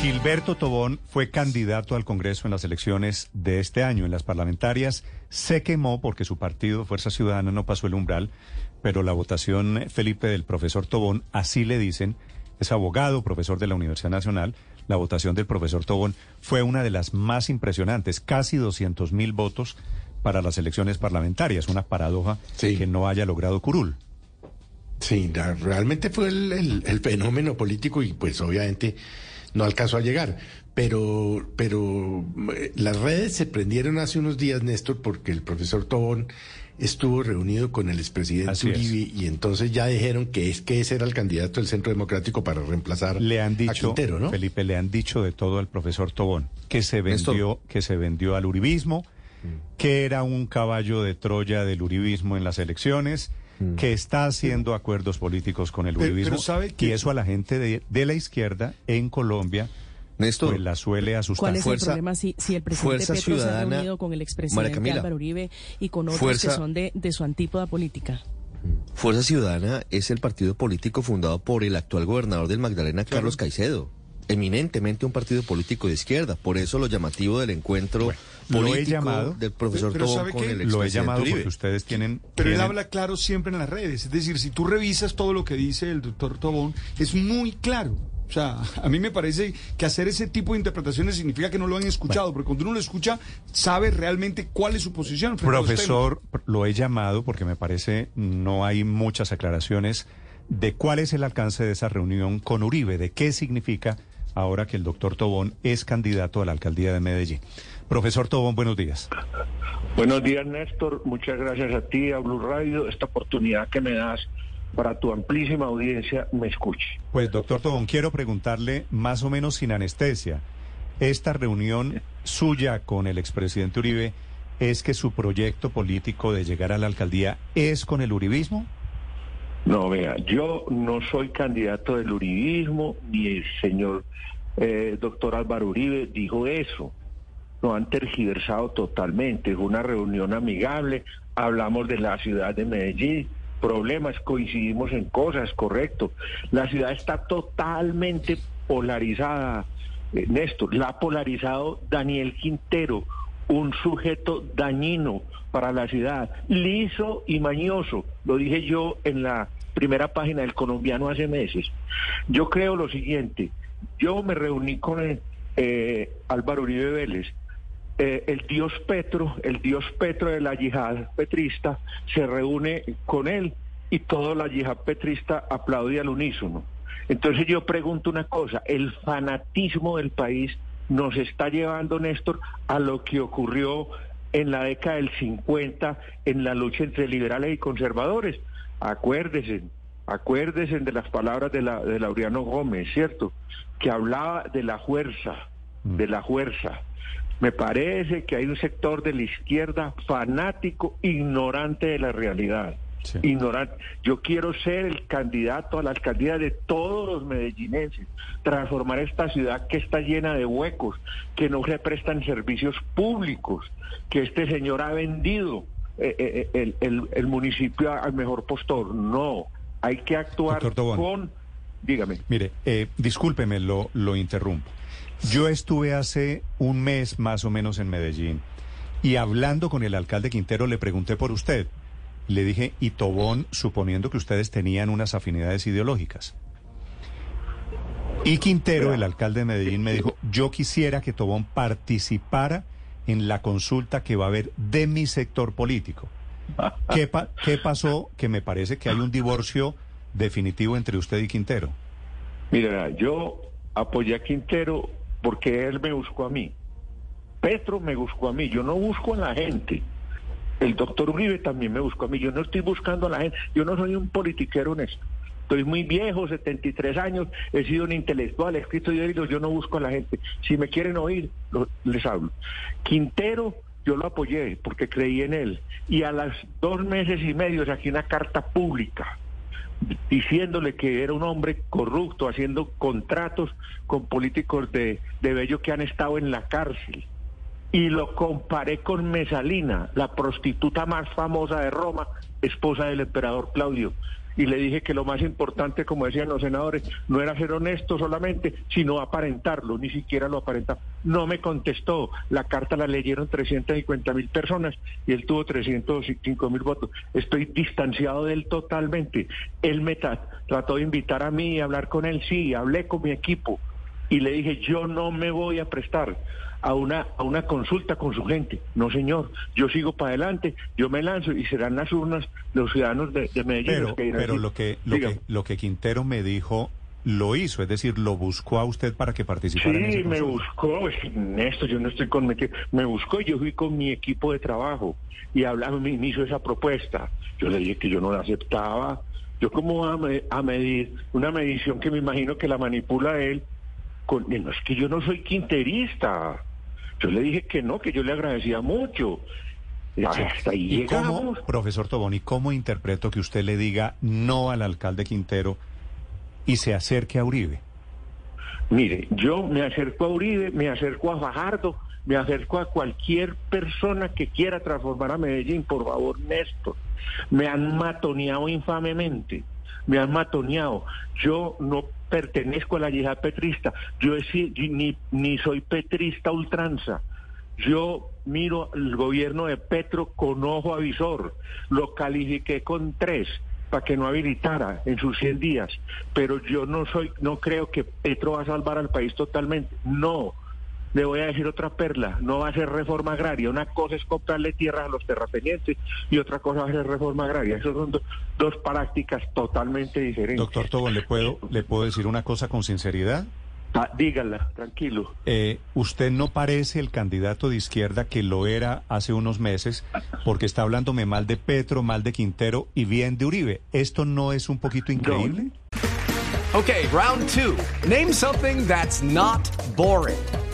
Gilberto Tobón fue candidato al Congreso en las elecciones de este año, en las parlamentarias. Se quemó porque su partido, Fuerza Ciudadana, no pasó el umbral, pero la votación, Felipe, del profesor Tobón, así le dicen, es abogado, profesor de la Universidad Nacional, la votación del profesor Tobón fue una de las más impresionantes, casi 200 mil votos para las elecciones parlamentarias, una paradoja Sí. que no haya logrado Curul. Sí, realmente fue el, el- el fenómeno político y pues obviamente no alcanzó a llegar. Pero, pero eh, las redes se prendieron hace unos días, Néstor, porque el profesor Tobón estuvo reunido con el expresidente. Uribe y entonces ya dijeron que es que ese era el candidato del Centro Democrático para reemplazar Le han a dicho, Quintero, ¿no? Felipe, le han dicho de todo al profesor Tobón, que se vendió, que se vendió al uribismo, que era un caballo de Troya del uribismo en las elecciones, que está haciendo acuerdos políticos con el Pero- uribismo. pero ¿sabe que- Y eso a la gente de, de la izquierda en Colombia Néstor, pues la suele asustar. ¿Cuál es Fuerza- el problema si, si el presidente Petro se ha Ciudadana, reunido con el expresidente Camila. Álvaro Uribe y con otros Fuerza- que son de, de su antípoda política? Fuerza Ciudadana es el partido político fundado por el actual gobernador del Magdalena, Carlos Caicedo. Eminentemente un partido político de izquierda. Por eso lo llamativo del encuentro lo he llamado- del profesor Pero- pero Tobón ¿sabe con el Lo he llamado Uribe. porque ustedes tienen... Pero él habla claro siempre en las redes. Es decir, si tú revisas todo lo que dice el doctor Tobón, es muy claro. O sea, a mí me parece que hacer ese tipo de interpretaciones significa que no lo han escuchado, porque cuando uno lo escucha, sabe realmente cuál es su posición. frente a los Profesor, lo he llamado porque me parece no hay muchas aclaraciones de cuál es el alcance de esa reunión con Uribe, de qué significa ahora que el doctor Tobón es candidato a la alcaldía de Medellín. Profesor Tobón, buenos días. Buenos días, Néstor. Muchas gracias a ti, a Blue Radio, esta oportunidad que me das para tu amplísima audiencia me escuche. Pues doctor Tobón, quiero preguntarle más o menos sin anestesia, esta reunión suya con el expresidente Uribe es que su proyecto político de llegar a la alcaldía es con el uribismo? No, vea, yo no soy candidato del uribismo, ni el señor eh, doctor Álvaro Uribe dijo eso. Lo han tergiversado totalmente. Fue una reunión amigable, hablamos de la ciudad de Medellín, problemas, coincidimos en cosas, correcto. La ciudad está totalmente polarizada, eh, Néstor. La ha polarizado Daniel Quintero, un sujeto dañino para la ciudad, liso y mañoso. Lo dije yo en la primera página del colombiano hace meses. Yo creo lo siguiente, yo me reuní con eh, eh, Álvaro Uribe Vélez. Eh, el dios Petro, el dios Petro de la yihad petrista, se reúne con él y toda la yihad petrista aplaude al unísono. Entonces yo pregunto una cosa, el fanatismo del país nos está llevando, Néstor, a lo que ocurrió en la década del 50 en la lucha entre liberales y conservadores. Acuérdese, acuérdese de las palabras de, la, de Laureano Gómez, ¿cierto? Que hablaba de la fuerza, de la fuerza. Me parece que hay un sector de la izquierda fanático, ignorante de la realidad. Sí. Ignorante. Yo quiero ser el candidato a la alcaldía de todos los medellinenses, transformar esta ciudad que está llena de huecos, que no se prestan servicios públicos, que este señor ha vendido eh, eh, el, el- el municipio al mejor postor. No, hay que actuar con... Dígame. Mire, eh, discúlpeme, lo, lo interrumpo. Yo estuve hace un mes más o menos en Medellín y hablando con el alcalde Quintero le pregunté por usted. Le dije, y Tobón, suponiendo que ustedes tenían unas afinidades ideológicas. Y Quintero, el alcalde de Medellín, me dijo, yo quisiera que Tobón participara en la consulta que va a haber de mi sector político. ¿Qué, qué pasó? Que me parece que hay un divorcio definitivo entre usted y Quintero. Mira, yo apoyé a Quintero porque él me buscó a mí. Petro me buscó a mí. Yo no busco a la gente. El doctor Uribe también me buscó a mí. Yo no estoy buscando a la gente. Yo no soy un politiquero honesto. Estoy muy viejo, 73 años, he sido un intelectual, he escrito diarios, yo no busco a la gente. Si me quieren oír, les hablo. Quintero, yo lo apoyé porque creí en él. Y a las dos meses y medio saqué una carta pública diciéndole que era un hombre corrupto, haciendo contratos con políticos de, de Bello que han estado en la cárcel. Y lo comparé con Mesalina, la prostituta más famosa de Roma, esposa del emperador Claudio. Y le dije que lo más importante, como decían los senadores, no era ser honesto solamente, sino aparentarlo, ni siquiera lo aparentaba. No me contestó, la carta la leyeron 350 mil personas y él tuvo 305 mil votos. Estoy distanciado de él totalmente. Él me tra- trató de invitar a mí y hablar con él, sí, hablé con mi equipo y le dije, yo no me voy a prestar a una, a una consulta con su gente. No, señor, yo sigo para adelante, yo me lanzo y serán las urnas los ciudadanos de, de Medellín Pero, los que pero lo que lo que lo que Quintero me dijo lo hizo, es decir, lo buscó a usted para que participara en Sí, esa me buscó, pues, Néstor, yo no estoy con me buscó y yo fui con mi equipo de trabajo y hablaba, me, me hizo esa propuesta. Yo le dije que yo no la aceptaba. Yo como a, me- a medir una medición que me imagino que la manipula él, con, no es que yo no soy quinterista. Yo le dije que no, que yo le agradecía mucho. Hasta ahí ¿Y cómo, llegamos. profesor Tobón, y cómo interpreto que usted le diga no al alcalde Quintero y se acerque a Uribe? Mire, yo me acerco a Uribe, me acerco a Fajardo, me acerco a cualquier persona que quiera transformar a Medellín, por favor, Néstor. Me han matoneado infamemente, me han matoneado. Yo no pertenezco a la yihad petrista, yo ni, ni soy petrista ultranza. Yo miro el gobierno de Petro con ojo avisor, lo califiqué con tres para que no habilitara en sus 100 días, pero yo no soy, no creo que Petro va a salvar al país totalmente, no. Le voy a decir otra perla, no va a ser reforma agraria, una cosa es comprarle tierra a los terratenientes y otra cosa va a ser reforma agraria, esas son do- dos prácticas totalmente diferentes. Doctor Tobón, ¿le puedo, ¿le puedo decir una cosa con sinceridad? Ah, dígala, tranquilo. Eh, usted no parece el candidato de izquierda que lo era hace unos meses, porque está hablándome mal de Petro, mal de Quintero y bien de Uribe. ¿Esto no es un poquito increíble? Okay, round two. Name something that's not boring.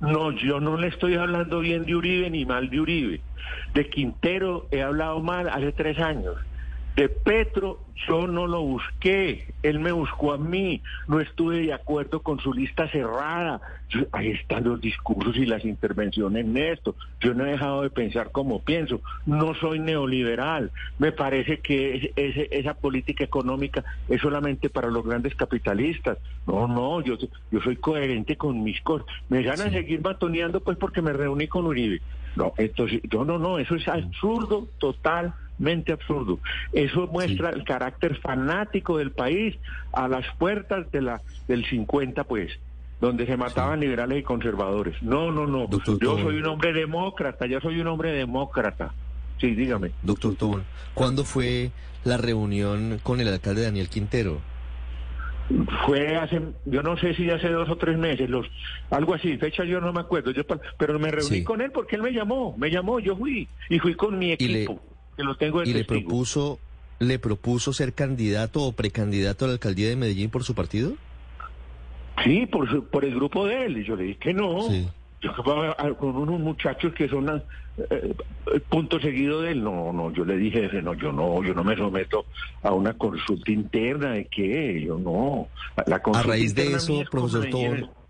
No, yo no le estoy hablando bien de Uribe ni mal de Uribe. De Quintero he hablado mal hace tres años. De Petro yo no lo busqué, él me buscó a mí, no estuve de acuerdo con su lista cerrada. Yo- ahí están los discursos y las intervenciones en esto. Yo no he dejado de pensar como pienso. No soy neoliberal. Me parece que es- esa política económica es solamente para los grandes capitalistas. No, no, yo, yo soy coherente con mis cosas. Me van a seguir matoneando pues porque me reuní con Uribe. No, entonces, no, no, no, eso es absurdo, totalmente absurdo. Eso muestra el carácter fanático del país a las puertas de la del 50, pues, donde se mataban liberales y conservadores. No, no, no. Doctor Yo Tobón. soy un hombre demócrata, yo soy un hombre demócrata. Sí, dígame. Doctor Tobón, ¿cuándo fue la reunión con el alcalde Daniel Quintero? Fue hace, yo no sé si hace dos o tres meses, los, algo así, fecha yo no me acuerdo, yo, pero me reuní Sí. con él porque él me llamó, me llamó, yo fui, y fui con mi equipo, que lo tengo de ¿Y le propuso, le propuso ser candidato o precandidato a la alcaldía de Medellín por su partido? Sí, por, su- por el grupo de él, y yo le dije que no. Sí. Yo a- con unos muchachos que son ah, eh, punto seguido de él. No, no, yo le dije, no, yo no, yo no me someto a una consulta interna de qué, yo no. La consulta raíz de eso, es profesor Medellín. Tobón,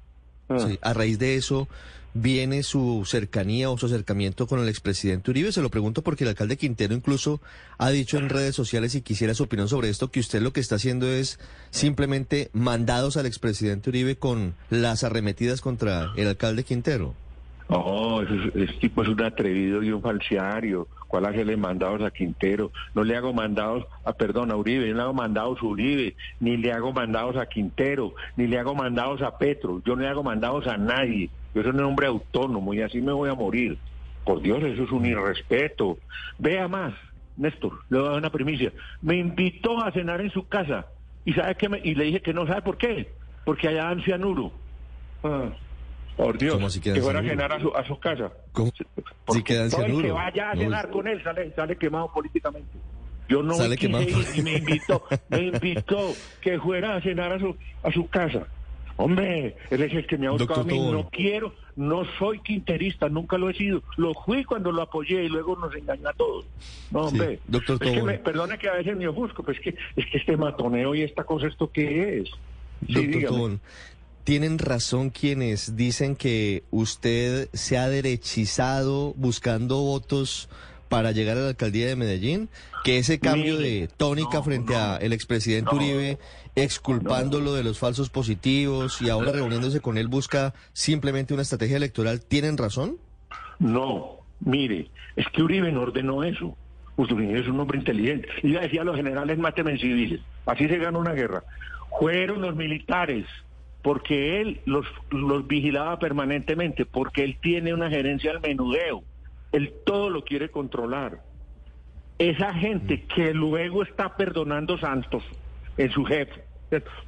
Ah. Sí, a raíz de eso viene su cercanía o su acercamiento con el expresidente Uribe. Se lo pregunto porque el alcalde Quintero incluso ha dicho en redes sociales y quisiera su opinión sobre esto que usted lo que está haciendo es simplemente mandados al expresidente Uribe con las arremetidas contra el alcalde Quintero. No, ese, ese tipo es un atrevido y un falsario. ¿Cuál hacerle mandados a Quintero? No le hago mandados, a, perdón, a Uribe, yo no le hago mandados a Uribe, ni le hago mandados a Quintero, ni le hago mandados a Petro, yo no le hago mandados a nadie. Yo soy un hombre autónomo y así me voy a morir. Por Dios, eso es un irrespeto. Vea más, Néstor, le voy a dar una primicia. Me invitó a cenar en su casa y sabe que me, y le dije que no sabe por qué, porque allá dan cianuro. Ah, por Dios, ¿Cómo así que fuera a cenar a su, a su casa. ¿Cómo? Porque Sí que dan todo el que cianuro. vaya a No, cenar con él sale, sale quemado políticamente. Yo no Sale quise quemado. ir y me invitó, me invitó que fuera a cenar a su, a su casa. Hombre, él es el que me ha buscado Doctor a mí. Tobón. No quiero, no soy quinterista, nunca lo he sido. Lo fui cuando lo apoyé y luego nos engañó a todos. No, Sí, hombre. doctor es que me, perdone que a veces me ofusco, pero es que, es que este matoneo y esta cosa, ¿esto qué es? Sí, Doctor. Tobón, tienen razón quienes dicen que usted se ha derechizado buscando votos para llegar a la alcaldía de Medellín, que ese cambio de tónica no, frente no, a el expresidente no, Uribe, exculpándolo de los falsos positivos y ahora reuniéndose con él busca simplemente una estrategia electoral, ¿tienen razón? No, mire, es que Uribe no ordenó eso. Uribe es un hombre inteligente. Y le decía a los generales, mátenme en civiles. Así se gana una guerra. Fueron los militares, porque él los, los vigilaba permanentemente, porque él tiene una gerencia al menudeo. Él todo lo quiere controlar. Esa gente que luego está perdonando santos en su jefe.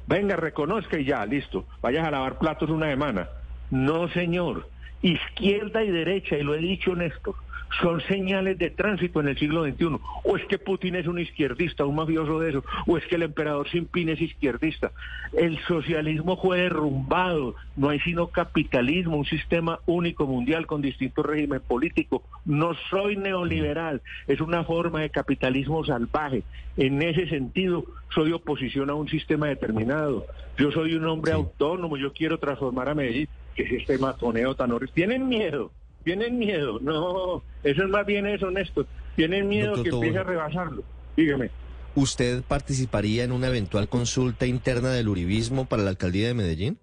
Venga, reconozca y ya, listo. Vayas a lavar platos una semana. No, señor. Izquierda y derecha, y lo he dicho, Néstor, son señales de tránsito en el siglo XXI. O es que Putin es un izquierdista, un mafioso de eso, o es que el emperador Sin es izquierdista. El socialismo fue derrumbado, no hay sino capitalismo, un sistema único mundial con distintos regímenes políticos. No soy neoliberal, es una forma de capitalismo salvaje. En ese sentido, soy oposición a un sistema determinado. Yo soy un hombre autónomo, yo quiero transformar a Medellín, que es este matoneo tan horrible. Tienen miedo, tienen miedo. No, eso es más bien eso, Néstor. Tienen miedo Doctor que Tobón. empiece a rebasarlo. Dígame. ¿Usted participaría en una eventual consulta interna del uribismo para la alcaldía de Medellín?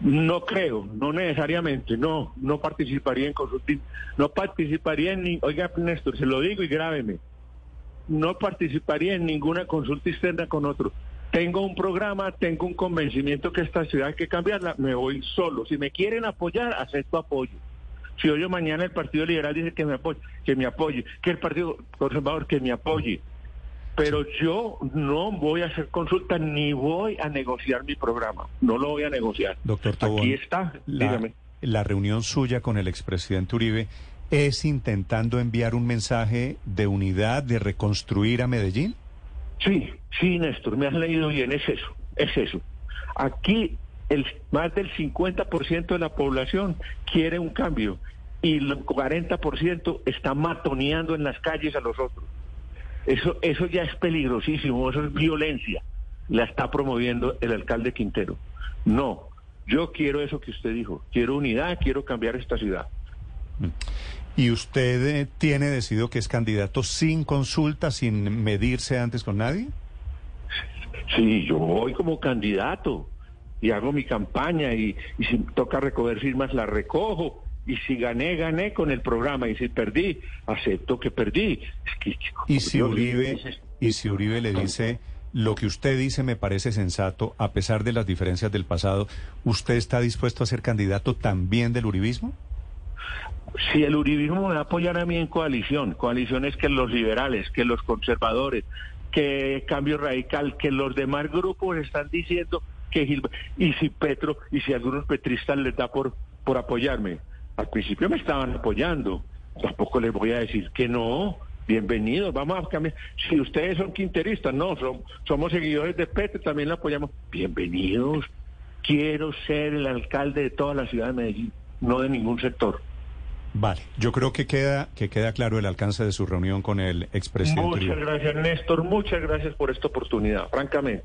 No creo, no necesariamente, no, no participaría en consulta, no participaría en, ni, oiga Néstor, se lo digo y grábeme, no participaría en ninguna consulta externa con otro. Tengo un programa, tengo un convencimiento que esta ciudad hay que cambiarla, me voy solo. Si me quieren apoyar, acepto apoyo. Si hoy o mañana el Partido Liberal dice que me apoye, que me apoye, que el Partido Conservador que me apoye. Pero yo no voy a hacer consulta ni voy a negociar mi programa. No lo voy a negociar. Doctor Tobón, Aquí está, la, dígame. la reunión suya con el expresidente Uribe es intentando enviar un mensaje de unidad, de reconstruir a Medellín. Sí, sí, Néstor, me has leído bien, es eso, es eso. Aquí el, más del 50% de la población quiere un cambio y el 40% está matoneando en las calles a los otros. Eso, eso ya es peligrosísimo, eso es violencia. La está promoviendo el alcalde Quintero. No, yo quiero eso que usted dijo, quiero unidad, quiero cambiar esta ciudad. ¿Y usted eh, tiene decidido que es candidato sin consulta, sin medirse antes con nadie? Sí, yo voy como candidato y hago mi campaña y, y si toca recoger firmas la recojo y si gané, gané con el programa y si perdí, acepto que perdí. Es que- Y si Dios, Uribe, y si Uribe le dice lo que usted dice me parece sensato, a pesar de las diferencias del pasado, ¿usted está dispuesto a ser candidato también del uribismo? Si el uribismo me va a apoyar a mí en coalición, coalición es que los liberales, que los conservadores, que Cambio Radical, que los demás grupos están diciendo que Gil... Y si Petro, y si algunos petristas les da por, por apoyarme. Al principio me estaban apoyando, tampoco les voy a decir que no. Bienvenidos, vamos a cambiar. Si ustedes son quinteristas, no, son- somos seguidores de Petro, también lo apoyamos. Bienvenidos. Quiero ser el alcalde de toda la ciudad de Medellín, no de ningún sector. Vale, yo creo que queda, que queda claro el alcance de su reunión con el expresidente Muchas gracias, Néstor. Muchas gracias por esta oportunidad, francamente.